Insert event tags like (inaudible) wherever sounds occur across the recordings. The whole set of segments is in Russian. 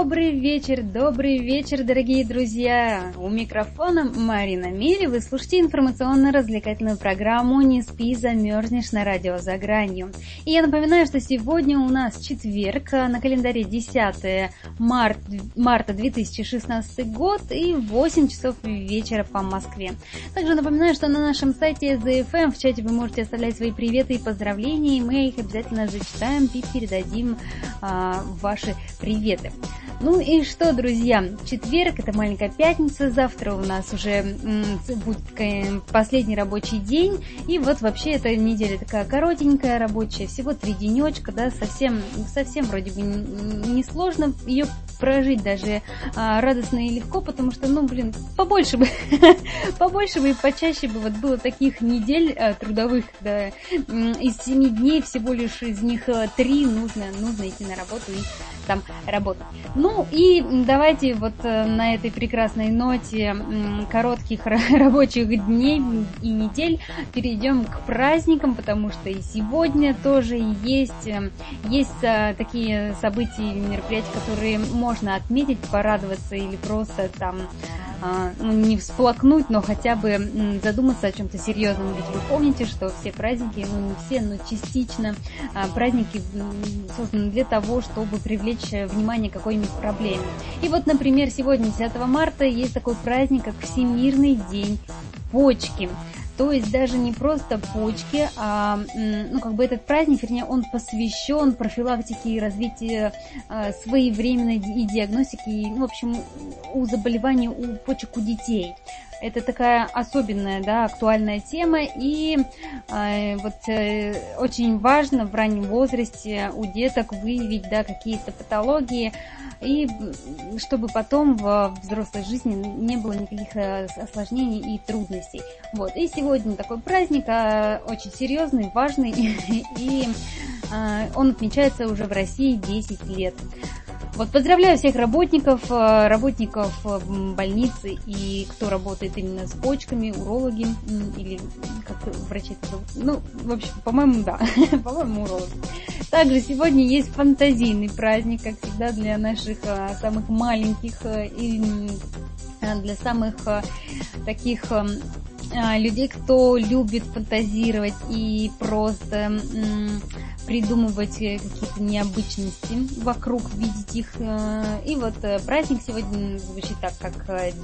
Добрый вечер, добрый вечер, дорогие друзья! У микрофона Марина Мири. Вы слушаете информационно-развлекательную программу «Не спи, замерзнешь» на радио «За гранью». И я напоминаю, что сегодня у нас четверг, на календаре 10 март, марта 2016 год и 8 часов вечера по Москве. Также напоминаю, что на нашем сайте ZFM в чате вы можете оставлять свои приветы и поздравления, и мы их обязательно зачитаем и передадим а, ваши приветы. Ну и что, друзья, четверг, это маленькая пятница, завтра у нас уже будет последний рабочий день, и вот вообще эта неделя такая коротенькая рабочая, всего три денечка, да, совсем, совсем вроде бы не сложно ее прожить даже а, радостно и легко, потому что, ну, блин, побольше бы, (laughs) побольше бы и почаще бы вот было таких недель а, трудовых, да, из семи дней всего лишь из них а, три нужно, нужно идти на работу и там работать. Ну и давайте вот э, на этой прекрасной ноте коротких (laughs) рабочих дней и недель перейдем к праздникам, потому что и сегодня тоже есть, э, есть э, такие события и мероприятия, которые можно отметить, порадоваться или просто там ну, не всплакнуть, но хотя бы задуматься о чем-то серьезном. Ведь вы помните, что все праздники, ну не все, но частично а, праздники созданы для того, чтобы привлечь внимание к какой-нибудь проблеме. И вот, например, сегодня, 10 марта, есть такой праздник, как Всемирный день почки. То есть даже не просто почки, а ну, как бы этот праздник, вернее, он посвящен профилактике и развитию а, своевременной и диагностики, ну, в общем, у заболеваний у почек у детей. Это такая особенная, да, актуальная тема, и э, вот э, очень важно в раннем возрасте у деток выявить, да, какие-то патологии, и чтобы потом в взрослой жизни не было никаких э, осложнений и трудностей. Вот. И сегодня такой праздник э, очень серьезный, важный, (laughs) и э, он отмечается уже в России 10 лет. Вот поздравляю всех работников, э, работников э, больницы и кто работает именно с почками, урологи или как врачи это зовут. Ну, в общем, по-моему, да, (laughs) по-моему, урологи. Также сегодня есть фантазийный праздник, как всегда, для наших э, самых маленьких и для самых таких людей, кто любит фантазировать и просто придумывать э, какие-то необычности вокруг, видеть их. Э, и вот э, праздник сегодня звучит так, как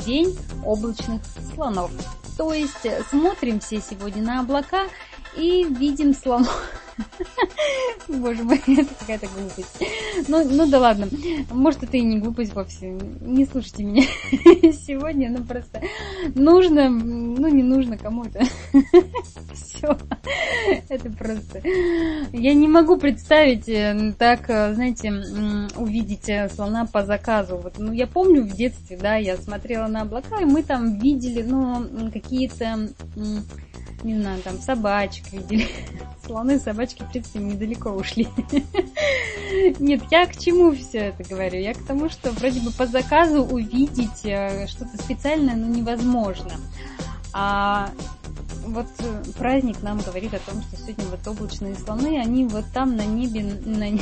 День облачных слонов. То есть смотрим все сегодня на облака и видим слонов. (laughs) Боже мой, (laughs) это какая-то глупость. Ну, ну да ладно. Может, это и не глупость вовсе. Не слушайте меня (laughs) сегодня. Ну, просто нужно, ну, не нужно кому-то. Все. Это просто... Я не могу представить э, так, э, знаете, увидеть э, слона по заказу. Вот, ну, я помню в детстве, да, я смотрела на облака, и мы там видели, ну, какие-то не знаю, там собачек видели. (laughs) Слоны, собачки, в принципе, недалеко ушли. (laughs) Нет, я к чему все это говорю? Я к тому, что вроде бы по заказу увидеть э, что-то специальное, ну, невозможно. А вот э, праздник нам говорит о том, что сегодня вот облачные слоны, они вот там на небе, на,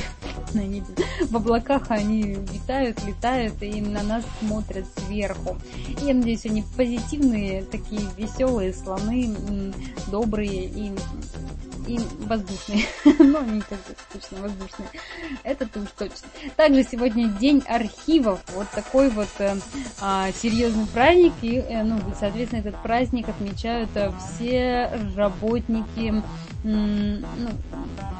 на небе, в облаках они витают, летают и на нас смотрят сверху. И я надеюсь, они позитивные, такие веселые слоны, добрые и и воздушные. (laughs) Но они как бы точно воздушные. Это уж точно. Также сегодня день архивов. Вот такой вот э, а, серьезный праздник. И, э, ну, соответственно, этот праздник отмечают э, все работники ну,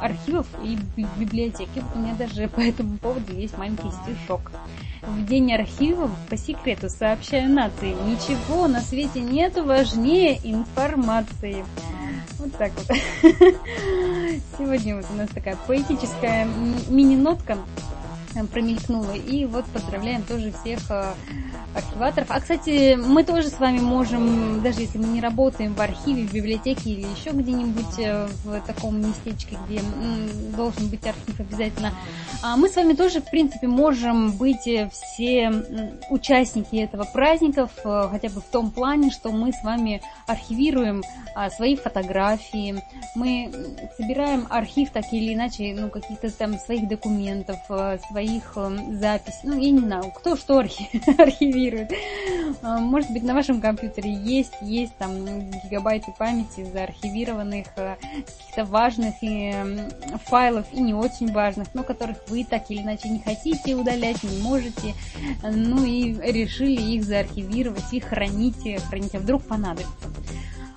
архивов и библиотеки. У меня даже по этому поводу есть маленький стишок. В день архивов по секрету сообщаю нации, ничего на свете нету важнее информации. Вот так вот. (laughs) Сегодня вот у нас такая поэтическая мини-нотка. Промелькнуло. И вот поздравляем тоже всех э, архиваторов. А, кстати, мы тоже с вами можем, даже если мы не работаем в архиве, в библиотеке или еще где-нибудь э, в таком местечке, где должен быть архив обязательно, а мы с вами тоже, в принципе, можем быть э, все участники этого праздника, хотя бы в том плане, что мы с вами архивируем а, свои фотографии, мы собираем архив так или иначе, ну, каких-то там своих документов, своих своих эм, записей. Ну, я не знаю, кто что (laughs) архивирует. Э, может быть, на вашем компьютере есть, есть там гигабайты памяти заархивированных э, каких-то важных эм, файлов и не очень важных, но которых вы так или иначе не хотите удалять, не можете. Ну и решили их заархивировать и храните, храните, а вдруг понадобится.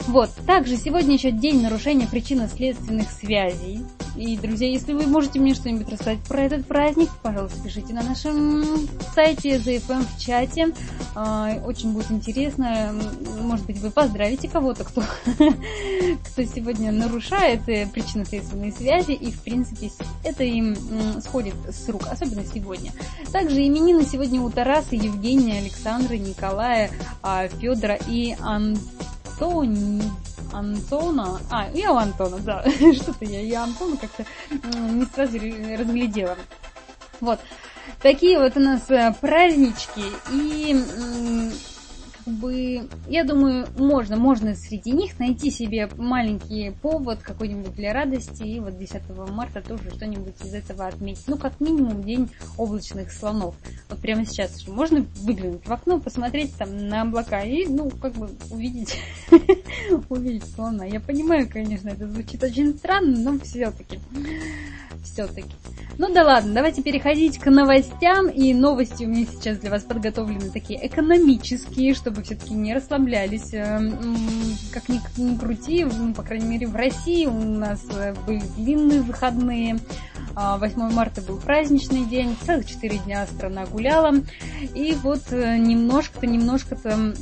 Вот, также сегодня еще день нарушения причинно-следственных связей. И, друзья, если вы можете мне что-нибудь рассказать про этот праздник, пожалуйста, пишите на нашем сайте ZFM в чате. А, очень будет интересно. Может быть, вы поздравите кого-то, кто, (laughs) кто сегодня нарушает э, причинно-следственные связи, и, в принципе, это им сходит с рук, особенно сегодня. Также именины сегодня у Тараса, Евгения, Александра, Николая, а, Федора и Антони... Антона... А, я у Антона, да. (laughs) Что-то я и Антона как-то не сразу разглядела. Вот. Такие вот у нас э, празднички. И бы, я думаю, можно, можно среди них найти себе маленький повод какой-нибудь для радости, и вот 10 марта тоже что-нибудь из этого отметить. Ну, как минимум, день облачных слонов. Вот прямо сейчас можно выглянуть в окно, посмотреть там на облака и, ну, как бы увидеть, (laughs) увидеть слона. Я понимаю, конечно, это звучит очень странно, но все-таки, все-таки. Ну да ладно, давайте переходить к новостям. И новости у меня сейчас для вас подготовлены такие экономические, чтобы все-таки не расслаблялись. Эм, как ни, ни крути, по крайней мере в России у нас э, были длинные выходные. 8 а, марта был праздничный день, целых 4 дня страна гуляла. И вот э, немножко-то, немножко-то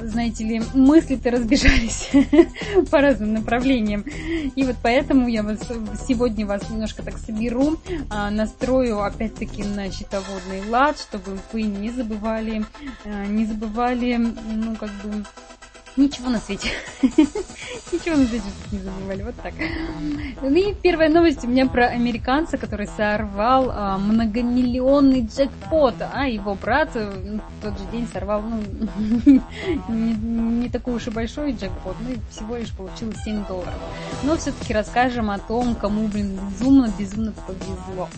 знаете ли, мысли-то разбежались (laughs) по разным направлениям. И вот поэтому я вас сегодня вас немножко так соберу, а, настрою опять-таки на счетоводный лад, чтобы вы не забывали, а, не забывали, ну, как бы, Ничего на свете. (laughs) Ничего на свете не забывали. Вот так. Ну и первая новость у меня про американца, который сорвал а, многомиллионный джекпот, а его брат в тот же день сорвал ну, (laughs) не, не такой уж и большой джекпот, ну и всего лишь получил 7 долларов. Но все-таки расскажем о том, кому, блин, безумно-безумно повезло.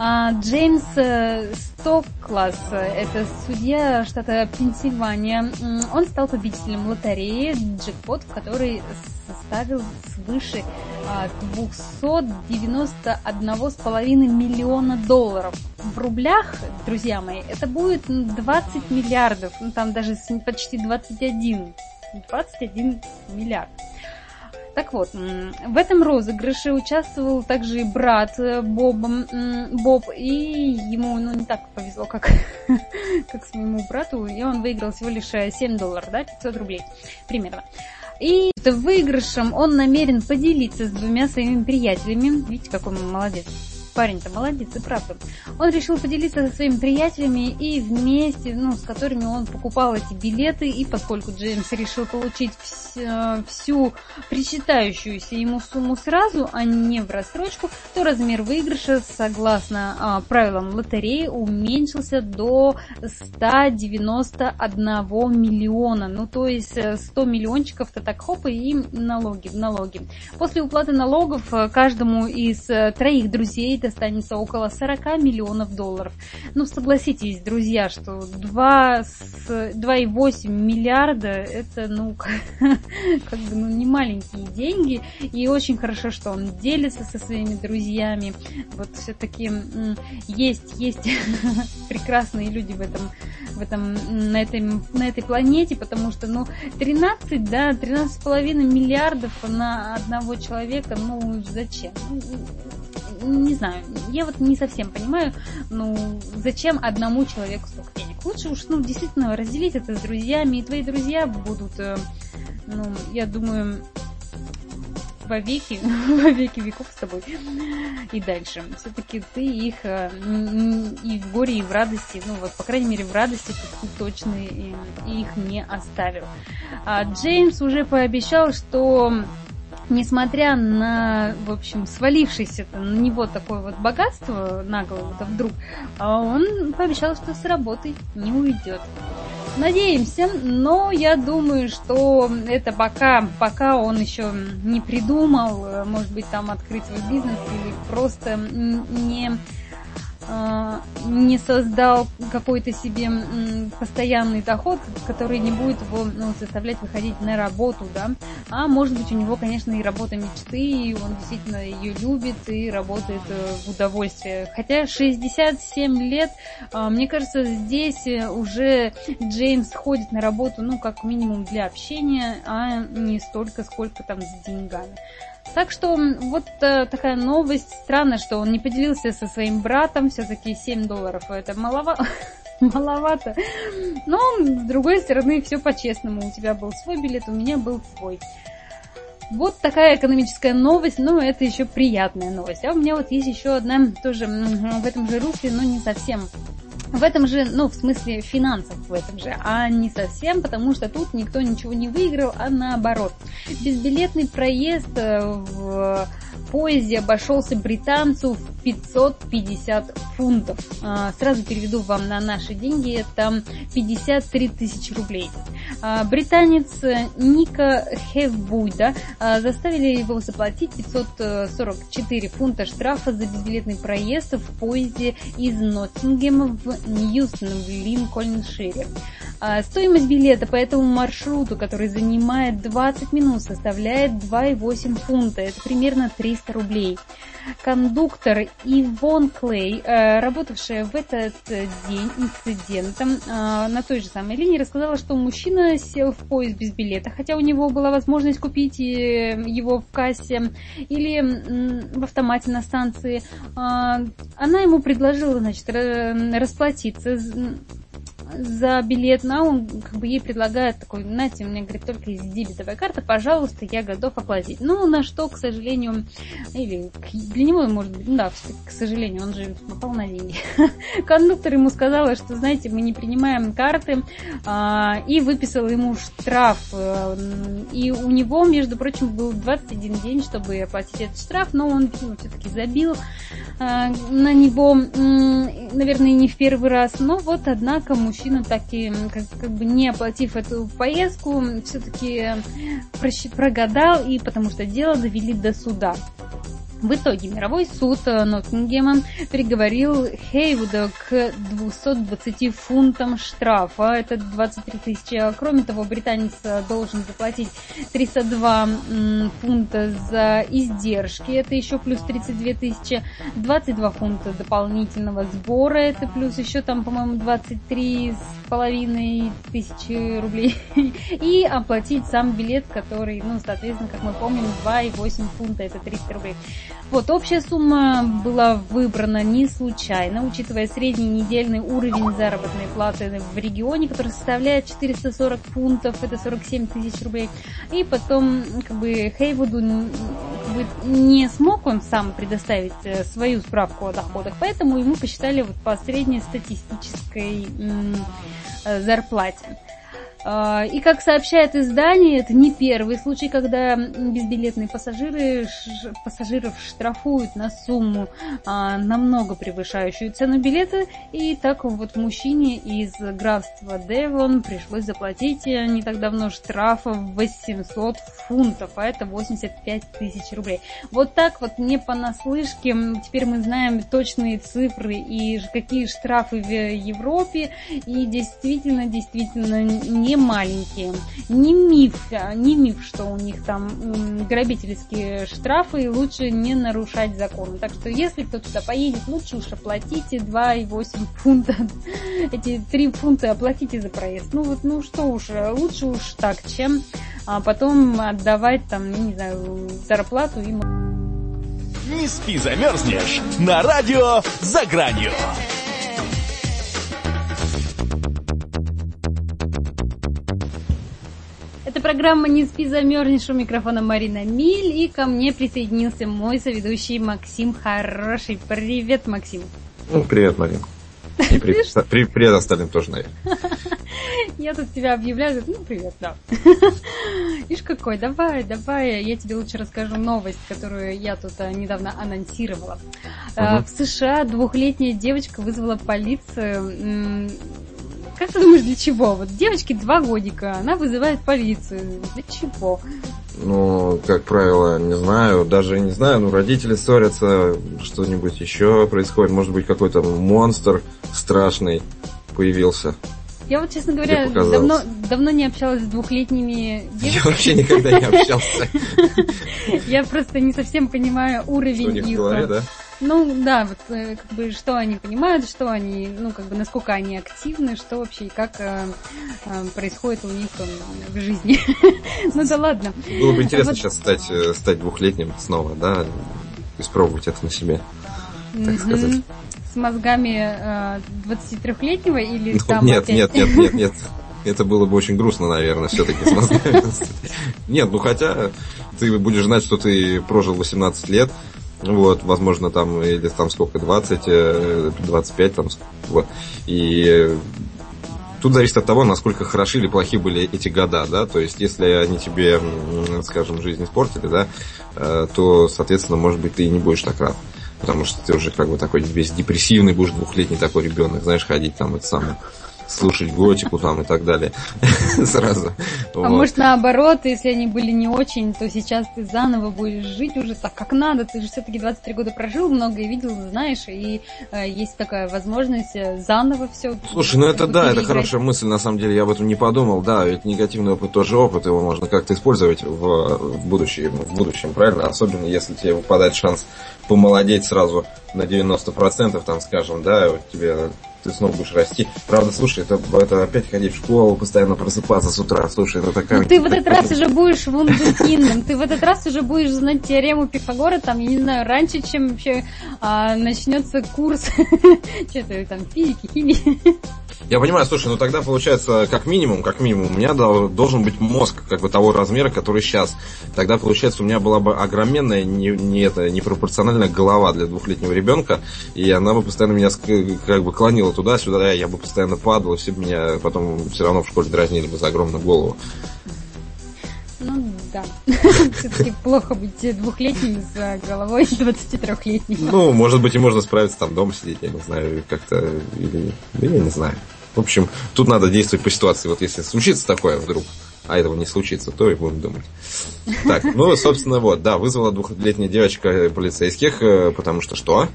А, Джеймс э, Стоклас, это судья штата Пенсильвания, он стал победителем лотереи джекпот, в которой составил свыше 291,5 а, миллиона долларов. В рублях, друзья мои, это будет 20 миллиардов, ну там даже почти 21, 21 миллиард. Так вот, в этом розыгрыше участвовал также брат э, Боба, Боб, и ему ну, не так повезло, как, (laughs) как своему брату, и он выиграл всего лишь 7 э, долларов, да, 500 рублей примерно. И выигрышем он намерен поделиться с двумя своими приятелями. Видите, какой он молодец парень-то молодец, и правда. Он решил поделиться со своими приятелями и вместе, ну, с которыми он покупал эти билеты, и поскольку Джеймс решил получить вс- всю причитающуюся ему сумму сразу, а не в рассрочку, то размер выигрыша, согласно а, правилам лотереи, уменьшился до 191 миллиона. Ну, то есть 100 э, миллиончиков-то так хоп, и налоги, налоги. После уплаты налогов э, каждому из э, троих друзей останется около 40 миллионов долларов. Ну, согласитесь, друзья, что 2,8 миллиарда это, ну, (laughs) как бы, ну, не маленькие деньги. И очень хорошо, что он делится со своими друзьями. Вот все-таки есть, есть (laughs) прекрасные люди в этом, в этом, на этой, на этой планете, потому что, ну, 13, да, 13,5 миллиардов на одного человека, ну, зачем? Не знаю, я вот не совсем понимаю, ну, зачем одному человеку столько денег. Лучше уж, ну, действительно, разделить это с друзьями, и твои друзья будут, э, ну, я думаю, во веки, (laughs) во веки веков с тобой и дальше. Все-таки ты их э, и в горе, и в радости, ну вот, по крайней мере, в радости ты точно их не оставил. А Джеймс уже пообещал, что несмотря на, в общем, свалившееся на него такое вот богатство на голову-то вдруг, а он пообещал, что с работы не уйдет. Надеемся, но я думаю, что это пока, пока он еще не придумал, может быть, там открыть свой бизнес или просто не не создал какой-то себе постоянный доход, который не будет его ну, заставлять выходить на работу, да, а может быть у него, конечно, и работа мечты, и он действительно ее любит и работает э, в удовольствие. Хотя 67 лет, а, мне кажется, здесь уже Джеймс ходит на работу, ну, как минимум для общения, а не столько, сколько там с деньгами. Так что вот э, такая новость. Странно, что он не поделился со своим братом. Все-таки 7 долларов это маловато. (laughs) маловато. Но, с другой стороны, все по-честному. У тебя был свой билет, у меня был свой. Вот такая экономическая новость, но это еще приятная новость. А у меня вот есть еще одна тоже в этом же русле, но не совсем в этом же, ну, в смысле финансов в этом же, а не совсем, потому что тут никто ничего не выиграл, а наоборот. Безбилетный проезд э, в поезде обошелся британцу в 550 фунтов. А, сразу переведу вам на наши деньги, это 53 тысячи рублей. А, британец Ника Хевбуйда а, заставили его заплатить 544 фунта штрафа за безбилетный проезд в поезде из Ноттингема в Ньюстон в Линкольншире. Стоимость билета по этому маршруту, который занимает 20 минут, составляет 2,8 фунта. Это примерно 300 рублей. Кондуктор Ивон Клей, э, работавшая в этот день инцидентом э, на той же самой линии, рассказала, что мужчина сел в поезд без билета, хотя у него была возможность купить э, его в кассе или в автомате на станции. Она ему предложила, значит, расплатиться за билет, но он как бы ей предлагает такой, знаете, мне говорит, только из дебетовой карты, пожалуйста, я готов оплатить. Ну, на что, к сожалению, или для него, может быть, ну да, к сожалению, он же попал на деньги. Кондуктор ему сказала, что, знаете, мы не принимаем карты, а, и выписал ему штраф. Э, и у него, между прочим, был 21 день, чтобы оплатить этот штраф, но он, видимо, все-таки забил а, на него, наверное, не в первый раз. Но вот, однако, мужчина мужчина так и, как, как бы не оплатив эту поездку, все-таки прогадал, и потому что дело довели до суда. В итоге мировой суд э, Ноттингема приговорил Хейвуда к 220 фунтам штрафа. Это 23 тысячи. Кроме того, британец э, должен заплатить 302 фунта за издержки. Это еще плюс 32 тысячи. 22 фунта дополнительного сбора. Это плюс еще там, по-моему, 23 с половиной тысячи рублей. (laughs) И оплатить сам билет, который, ну, соответственно, как мы помним, 2,8 фунта. Это 300 рублей. Вот, общая сумма была выбрана не случайно, учитывая средний недельный уровень заработной платы в регионе, который составляет 440 фунтов, это 47 тысяч рублей. И потом, как бы, Хейвуду как бы, не смог он сам предоставить э, свою справку о доходах, поэтому ему посчитали вот по среднестатистической э, зарплате. А, и как сообщает издание, это не первый случай, когда безбилетные пассажиры пассажиров штрафуют на сумму а, намного превышающую цену билета. И так вот мужчине из графства Девон пришлось заплатить э, не так давно штрафа в 800 фунтов, а это 85 тысяч рублей. Вот так вот не понаслышке. Теперь мы знаем точные цифры и какие штрафы в Европе. И действительно, действительно не не маленькие. Не миф, не миф, что у них там грабительские штрафы, и лучше не нарушать законы. Так что если кто туда поедет, лучше уж оплатите 2,8 фунта. (laughs) Эти 3 фунта оплатите за проезд. Ну вот, ну что уж, лучше уж так, чем а потом отдавать там, не знаю, зарплату им. Не спи, замерзнешь на радио «За гранью». Программа «Не спи, замерзнешь» у микрофона Марина Миль, и ко мне присоединился мой соведущий Максим Хороший. Привет, Максим. Ну, привет, Марина. И привет, привет остальным тоже, наверное. (laughs) Я тут тебя объявляю, ну, привет, да. (laughs) Ишь какой, давай, давай, я тебе лучше расскажу новость, которую я тут а, недавно анонсировала. Угу. В США двухлетняя девочка вызвала полицию как ты думаешь, для чего? Вот девочке два годика, она вызывает полицию. Для чего? Ну, как правило, не знаю, даже не знаю, ну, родители ссорятся, что-нибудь еще происходит, может быть, какой-то монстр страшный появился. Я вот, честно говоря, давно, давно не общалась с двухлетними девочками. Я вообще никогда не общался. (laughs) Я просто не совсем понимаю уровень их. Ну да, вот э, как бы что они понимают, что они, ну как бы насколько они активны, что вообще и как э, э, происходит у них э, в жизни. (laughs) ну да ладно. Было бы интересно вот. сейчас стать, э, стать двухлетним снова, да, испробовать это на себе, так сказать. С мозгами э, 23-летнего или ну, там нет, опять... нет, нет, нет, нет. Это было бы очень грустно, наверное, все-таки с мозгами. (laughs) Нет, ну хотя ты будешь знать, что ты прожил 18 лет, вот, возможно, там, или там сколько, 20, 25, э, там, вот. И тут зависит от того, насколько хороши или плохи были эти года, да, то есть, если они тебе, скажем, жизнь испортили, да, э, то, соответственно, может быть, ты и не будешь так рад. Потому что ты уже как бы такой весь депрессивный будешь двухлетний такой ребенок, знаешь, ходить там это самое слушать готику там и так далее (laughs) сразу. А вот. может наоборот, если они были не очень, то сейчас ты заново будешь жить уже так, как надо. Ты же все-таки 23 года прожил, многое видел, знаешь, и э, есть такая возможность э, заново все. Слушай, ну это да, это хорошая мысль, на самом деле, я об этом не подумал. Да, ведь негативный опыт тоже опыт, его можно как-то использовать в, в, будущем, в будущем, правильно? Особенно если тебе выпадает шанс помолодеть сразу на 90%, там, скажем, да, вот тебе ты снова будешь расти. Правда, слушай, это, это опять ходить в школу, постоянно просыпаться с утра. Слушай, это такая... Ну, ты в этот раз (laughs) уже будешь вундеркиндом, ты в этот раз уже будешь знать теорему Пифагора, там, я не знаю, раньше, чем вообще а, начнется курс (laughs) что-то там физики, химии. Я понимаю, слушай, ну тогда получается, как минимум, как минимум, у меня должен быть мозг как бы того размера, который сейчас. Тогда получается, у меня была бы огроменная, не, не это, непропорциональная голова для двухлетнего ребенка, и она бы постоянно меня как бы клонила туда-сюда, я бы постоянно падал, и все бы меня потом все равно в школе дразнили бы за огромную голову. Ну да. (laughs) Все-таки плохо быть двухлетним с головой (laughs) 23-летним. Ну, может быть, и можно справиться там дома сидеть, я не знаю, как-то, или, да я не знаю. В общем, тут надо действовать по ситуации. Вот если случится такое вдруг, а этого не случится, то и будем думать. Так, ну, собственно, вот, да, вызвала двухлетняя девочка полицейских, э, потому что что?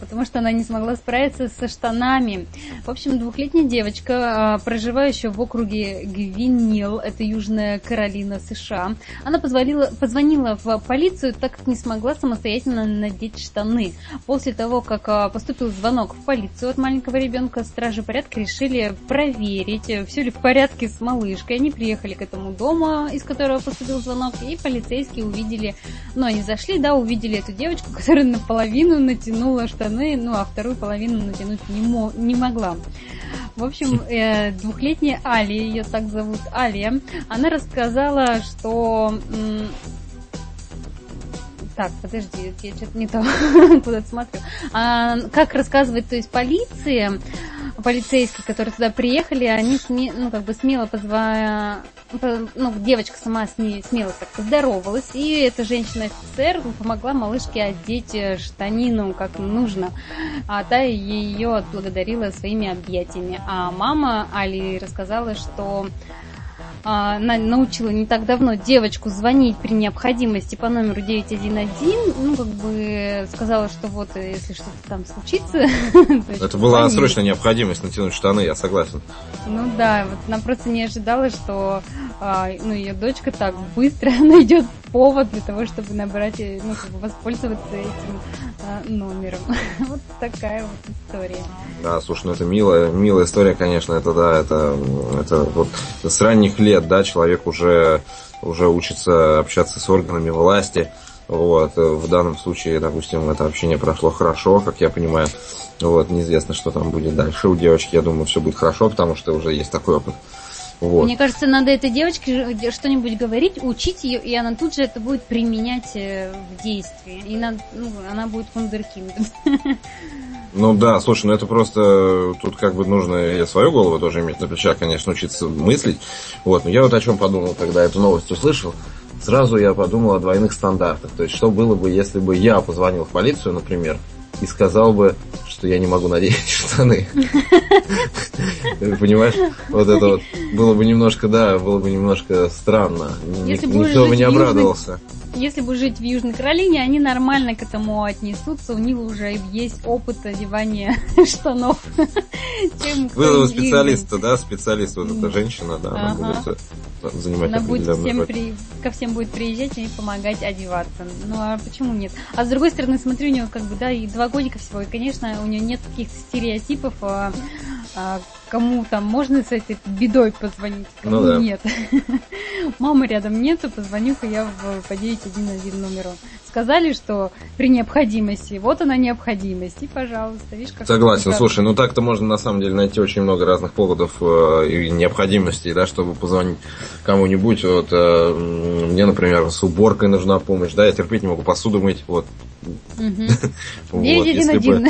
Потому что она не смогла справиться со штанами. В общем, двухлетняя девочка, а, проживающая в округе Гвинил, это Южная Каролина, США, она позвонила, позвонила в полицию, так как не смогла самостоятельно надеть штаны. После того, как а, поступил звонок в полицию от маленького ребенка, стражи порядка решили проверить, все ли в порядке с малышкой. Они приехали к этому дому, из которого поступил звонок, и полицейские увидели, ну, они зашли, да, увидели эту девочку, которая наполовину натянула штаны, ну а вторую половину натянуть не, мо- не могла. В общем, э, двухлетняя Али, ее так зовут Али, она рассказала, что... Так, подожди, я что-то не то (laughs) куда-то смотрю. А, как рассказывает, то есть полиция, полицейские, которые туда приехали, они сме, ну, как бы смело позвали, ну, девочка сама с ней смело так поздоровалась, и эта женщина-офицер помогла малышке одеть э, штанину как нужно, а та ее отблагодарила своими объятиями. А мама Али рассказала, что научила не так давно девочку звонить при необходимости по номеру 911, ну, как бы сказала, что вот, э, если что-то там случится... (laughs) Это была срочная необходимость натянуть штаны, я согласен. Ну да, вот она просто не ожидала, что а, ну, ее дочка так быстро (laughs) найдет повод для того, чтобы набрать, э, ну, как бы воспользоваться этим а, номером. (laughs) вот такая вот история. Да, слушай, ну это милая, милая история, конечно, это да, это, это вот с ранних лет, да, человек уже, уже учится общаться с органами власти, вот, в данном случае, допустим, это общение прошло хорошо, как я понимаю, вот, неизвестно, что там будет дальше у девочки, я думаю, все будет хорошо, потому что уже есть такой опыт. Вот. Мне кажется, надо этой девочке что-нибудь говорить, учить ее, и она тут же это будет применять э, в действии. И надо, ну, она будет вундеркиндом. Ну да, слушай, ну это просто тут как бы нужно и свою голову тоже иметь на плечах, конечно, учиться мыслить. Вот, но я вот о чем подумал, когда эту новость услышал. Сразу я подумал о двойных стандартах. То есть, что было бы, если бы я позвонил в полицию, например, и сказал бы, что я не могу надеть (laughs) штаны. Понимаешь? Вот это вот было бы немножко, да, было бы немножко странно. Никто бы не обрадовался. Если бы жить в Южной Каролине, они нормально к этому отнесутся. У них уже есть опыт одевания (laughs) штанов. Был специалист, да, специалист, вот эта женщина, да, она будет э, занимать Она будет всем при... ко всем будет приезжать и помогать одеваться. Ну а почему нет? А с другой стороны, смотрю, у нее как бы, да, и два годика всего, и, конечно, у нее нет каких-то стереотипов а, кому там можно с этой бедой позвонить, кому ну, да. нет. (laughs) Мамы рядом нету, позвоню-ка я в, по 911 номеру. Сказали, что при необходимости, вот она необходимость, и пожалуйста, видишь, как... Согласен, слушай, ну так-то можно на самом деле найти очень много разных поводов э, и необходимостей, да, чтобы позвонить кому-нибудь. Вот э, мне, например, с уборкой нужна помощь, да, я терпеть не могу посуду мыть, вот, (laughs) вот, если бы...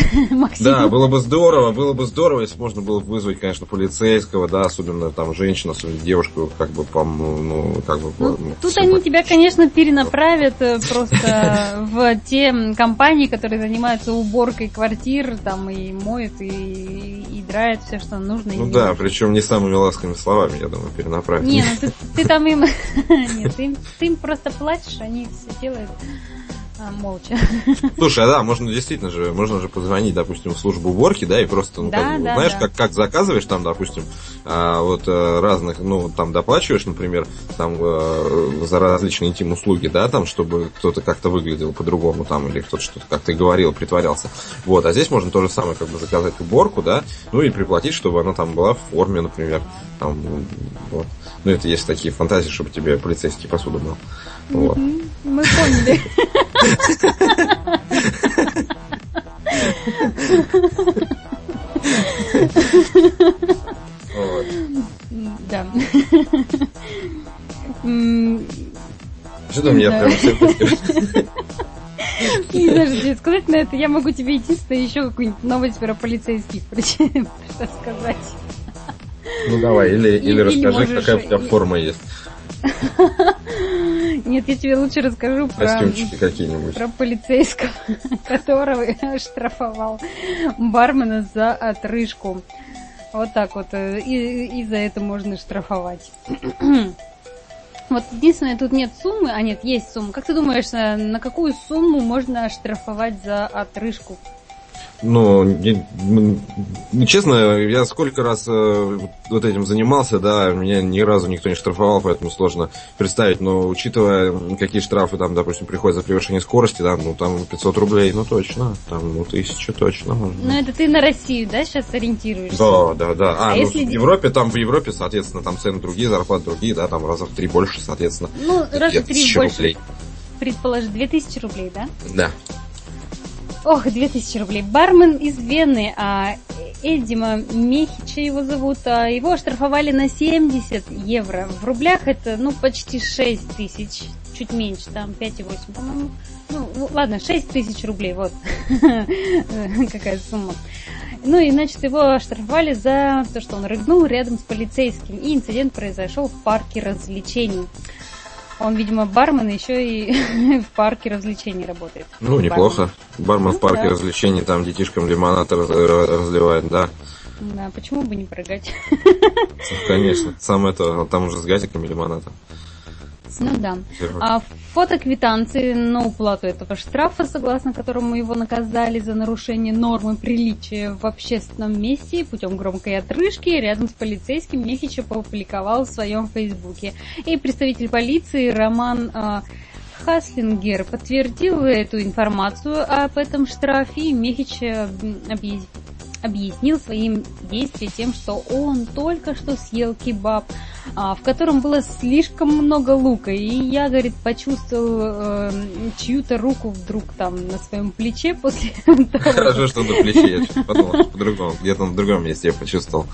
(laughs) Да, было бы здорово, было бы здорово, если можно было вызвать, конечно, полицейского, да, особенно там женщину, особенно девушку, как бы, по, ну, как бы... Ну, тут они тебя, конечно, перенаправят э, просто (laughs) в те компании, которые занимаются уборкой квартир, там, и моют, и, и драят все, что нужно. Ну да, причем не самыми ласковыми словами, я думаю, перенаправят. Не, ну ты, ты там им... (laughs) (laughs) Нет, ты, ты им просто платишь, они все делают а, молча. Слушай, а да, можно действительно же, можно же позвонить, допустим, в службу уборки, да, и просто, ну, да, как, да, знаешь, да. как, как заказываешь там, допустим, а, вот э, разных, ну, там доплачиваешь, например, там э, за различные интим-услуги, да, там, чтобы кто-то как-то выглядел по-другому там, или кто-то что-то как-то говорил, притворялся. Вот, а здесь можно то же самое, как бы заказать уборку, да, ну и приплатить, чтобы она там была в форме, например, там, вот. Ну, это есть такие фантазии, чтобы тебе полицейский посуду был. Вот. Мы поняли. Да. Что-то меня прям (laughs) (laughs) Не знаю, сказать на это. Я могу тебе единственное еще какую-нибудь новость про полицейских (laughs) рассказать. Ну давай, или, или, или расскажи, можешь... какая у тебя форма есть. (laughs) Нет, я тебе лучше расскажу про, какие-нибудь. про полицейского, (laughs) которого штрафовал бармена за отрыжку. Вот так вот. Э, и, и за это можно штрафовать. (clears throat) Вот единственное, тут нет суммы, а нет, есть сумма. Как ты думаешь, на, на какую сумму можно штрафовать за отрыжку? Ну, ну, честно, я сколько раз э, вот этим занимался, да, меня ни разу никто не штрафовал, поэтому сложно представить, но учитывая, какие штрафы там, допустим, приходят за превышение скорости, да, ну там 500 рублей, ну точно, там, ну тысяча точно можно. Ну это ты на Россию, да, сейчас ориентируешься? Да, да, да. А, а ну, если... в Европе, там, в Европе, соответственно, там цены другие, зарплаты другие, да, там раза в три больше, соответственно. Ну, раза в три больше. Рублей. Предположи, 2000 рублей, да? Да. Ох, 2000 рублей. Бармен из Вены, а, Эдима Мехича его зовут, а, его оштрафовали на 70 евро. В рублях это, ну, почти 6 тысяч, чуть меньше, там 5,8, по-моему. Ну, ладно, 6 тысяч рублей, вот (laughs) какая сумма. Ну и, значит, его оштрафовали за то, что он рыгнул рядом с полицейским. И инцидент произошел в парке развлечений. Он, видимо, бармен еще и (laughs) в парке развлечений работает. Ну, неплохо. Бармен, в парке да. развлечений, там детишкам лимонад разливает, да. Да, почему бы не прыгать? Конечно. (laughs) Сам это, там уже с газиками лимонада. Ну да. А фото квитанции на уплату этого штрафа, согласно которому его наказали за нарушение нормы приличия в общественном месте путем громкой отрыжки, рядом с полицейским Мехича опубликовал в своем фейсбуке. И представитель полиции Роман э, Хаслингер подтвердил эту информацию об этом штрафе, и Мехич объяснил своим действием тем, что он только что съел кебаб, а, в котором было слишком много лука. И я, говорит, почувствовал э, чью-то руку вдруг там на своем плече после (laughs) того. Хорошо, что на плече, я подумал, по-другому, где-то на другом месте я почувствовал.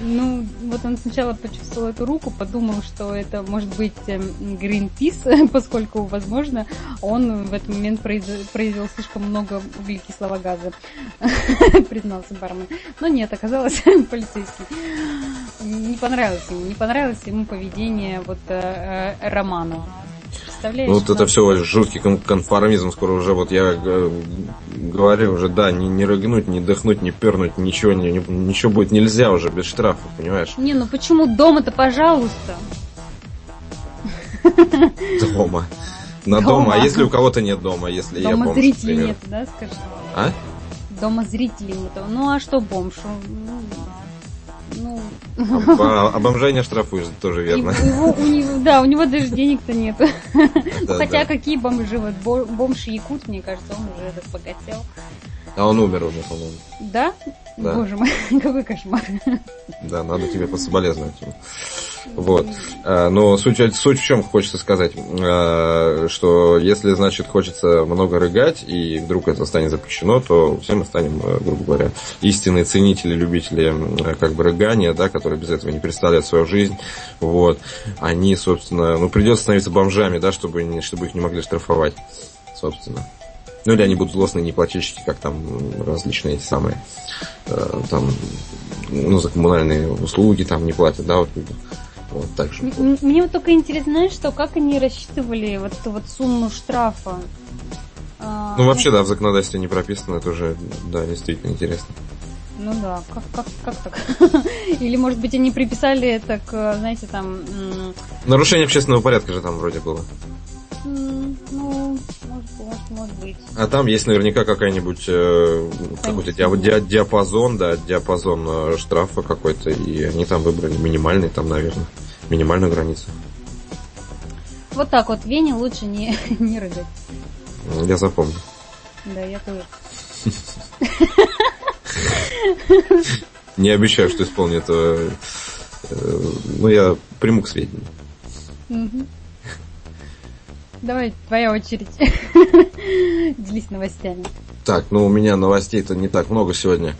Ну, вот он сначала почувствовал эту руку, подумал, что это может быть Greenpeace, (laughs) поскольку, возможно, он в этот момент произвел слишком много углекислого газа, (laughs) признался бармен. Но нет, оказалось (laughs) полицейский. Не понравилось ему, не понравилось ему поведение вот э, э Роману представляешь? Вот это все жуткий конформизм, скоро уже вот я э, говорю уже, да, не, не рыгнуть, не дыхнуть, не пернуть, ничего, не, ничего будет нельзя уже без штрафов, понимаешь? Не, ну почему дома-то, пожалуйста? Дома. На дома. дома. А если у кого-то нет дома, если дома я бомж, зрителей нет, да, скажи? А? Дома зрителей нет. Ну а что бомж? Ну... А, а бомжа не штрафуешь, тоже верно. Его, у него, да, у него даже денег-то нет. Да, (laughs) Хотя да. какие бомжи? Вот бомж Якут, мне кажется, он уже разбогател. А он умер уже, по-моему. Да? да? Боже мой, (laughs) какой кошмар. Да, надо тебе пособолезновать. Вот. А, но суть, суть в чем хочется сказать, а, что если, значит, хочется много рыгать, и вдруг это станет запрещено, то все мы станем, а, грубо говоря, истинные ценители, любители как бы рыгания, да, которые без этого не представляют свою жизнь, вот, они, собственно, ну, придется становиться бомжами, да, чтобы, чтобы их не могли штрафовать, собственно. Ну или они будут злостные неплательщики, как там различные эти самые, э, там, ну, за коммунальные услуги там не платят, да, вот вот так же. Мне вот только интересно, знаешь, что как они рассчитывали вот эту вот сумму штрафа? А, ну, вообще, да, в законодательстве не прописано, это уже, да, действительно интересно. Ну да, как, как, как так? (laughs) Или, может быть, они приписали это к, знаете, там... Нарушение общественного порядка же там вроде было. Ну, может, может, может быть. А там есть наверняка какая-нибудь э, какой-то ди- диапазон, да, диапазон э, штрафа какой-то, и они там выбрали минимальный, там, наверное, минимальную границу. Вот так вот, Вене лучше не, (laughs) не рыгать. Я запомню. Да, я тоже. Не обещаю, что исполню это. Э, ну, я приму к сведению. Давай, твоя очередь. (laughs) Делись новостями. Так, ну у меня новостей-то не так много сегодня.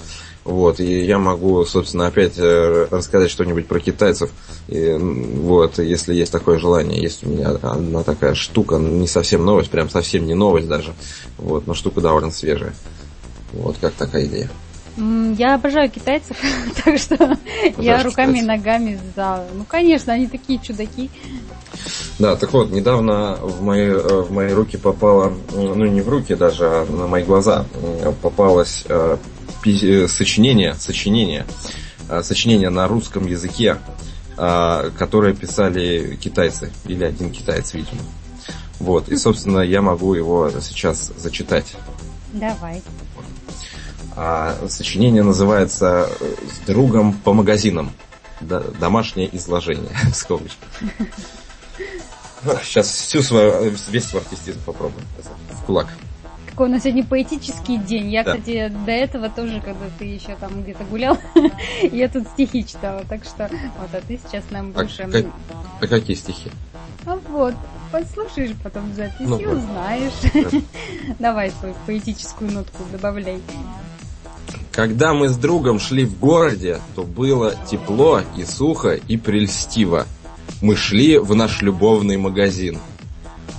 Вот, и я могу, собственно, опять э, рассказать что-нибудь про китайцев. И, вот, если есть такое желание, есть у меня одна такая штука, не совсем новость, прям совсем не новость даже. Вот, но штука довольно свежая. Вот, как такая идея. Я обожаю китайцев, (laughs) так что Обожаешь я руками китайцев? и ногами за. Ну, конечно, они такие чудаки. Да, так вот, недавно в мои, э, в мои руки попало, ну не в руки даже, а на мои глаза попалось э, э, сочинение, сочинение, сочинение на русском языке, которое писали китайцы, или один китаец, видимо. Вот, и, собственно, я могу его сейчас зачитать. Давай. А, сочинение называется «С другом по магазинам». Домашнее изложение, (laughs) в скобочках. (laughs) Сейчас всю свою, весь свой артистизм попробуем. В кулак. Какой у нас сегодня поэтический день. Я, да. кстати, до этого тоже, когда ты еще там где-то гулял, (laughs) я тут стихи читала. Так что вот, а ты сейчас нам а будешь... А, как, а какие стихи? А вот, послушаешь потом запись ну, и узнаешь. (laughs) Давай свою поэтическую нотку добавляй. Когда мы с другом шли в городе, то было тепло и сухо и прельстиво мы шли в наш любовный магазин.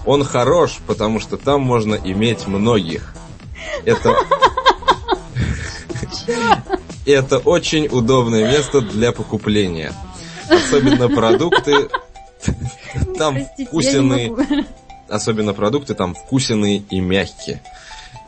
Он хорош, потому что там можно иметь многих. Это... Это очень удобное место для покупления. Особенно продукты... Там вкусенные... Особенно продукты там вкусенные и мягкие.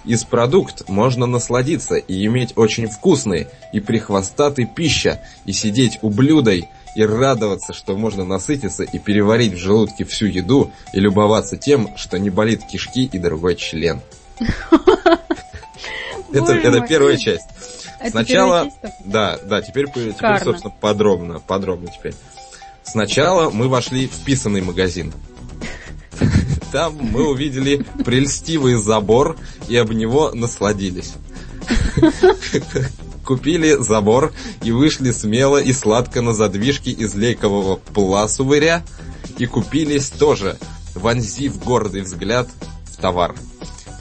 Из продукт можно насладиться и иметь очень вкусный и прихвостатый пища, и сидеть у блюдой, и радоваться, что можно насытиться и переварить в желудке всю еду и любоваться тем, что не болит кишки и другой член. (laughs) Это, это первая часть. Сначала, да, да, теперь, теперь, собственно, подробно, подробно теперь. Сначала мы вошли в писанный магазин. Там мы увидели прельстивый забор и об него насладились. (laughs) Купили забор и вышли смело и сладко на задвижки из лейкового пласувыря и купились тоже, вонзив гордый взгляд в товар.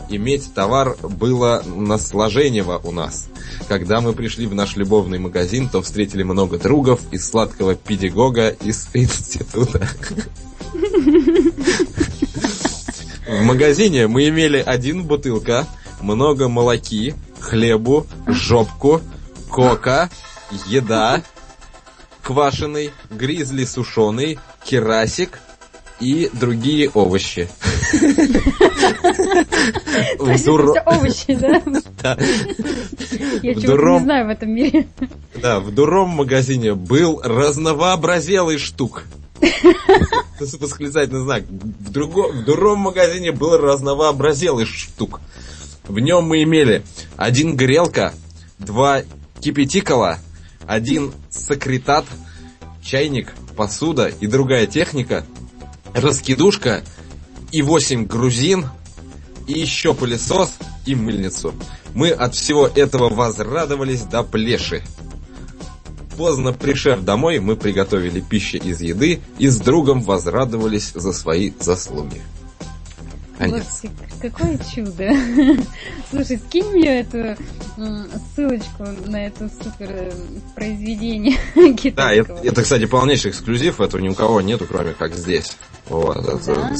иметь товар было наслажениево у нас. Когда мы пришли в наш любовный магазин, то встретили много другов из сладкого педагога из института. В магазине мы имели один бутылка, много молоки, хлебу, жопку, кока, еда, квашеный, гризли сушеный, керасик и другие овощи. (laughs) Овощи, да? (laughs) Я чего-то не знаю в этом мире. Да, в дуром магазине был разновообразелый штук. (laughs) Восклицательный знак. В, друго, в дуром магазине был разновообразелый штук. В нем мы имели один грелка, два кипятикола, один секретат, чайник, посуда и другая техника, раскидушка и восемь грузин, и еще пылесос и мыльницу. Мы от всего этого возрадовались до плеши. Поздно пришед домой, мы приготовили пищу из еды и с другом возрадовались за свои заслуги. Конец. какое чудо. (laughs) Слушай, скинь мне эту ссылочку на это супер э, произведение (laughs) Да, это, кстати, полнейший эксклюзив, этого ни у кого нету, кроме как здесь. Вот, да? Это,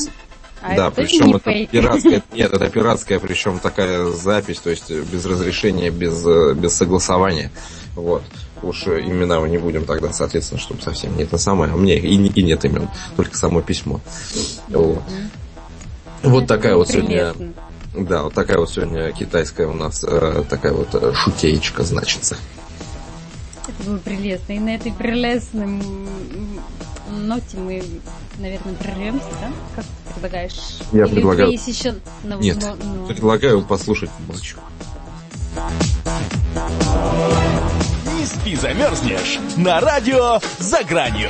а да, это причем это фейк. пиратская, (laughs) нет, это пиратская, причем такая запись, то есть без разрешения, без, э, без согласования. Вот. Уж имена мы не будем тогда, соответственно, чтобы совсем не это самое. А мне и, и нет имен, только само письмо. Вот. Вот такая вот сегодня... Да, вот такая вот сегодня китайская у нас э, такая вот э, шутеечка значится. Это было прелестно. И на этой прелестной ноте мы, наверное, прервемся, да? Как ты предлагаешь? Я Или предлагаю... Есть еще... Ну, Нет, но, но... предлагаю послушать музычку. Не спи, замерзнешь на радио «За гранью».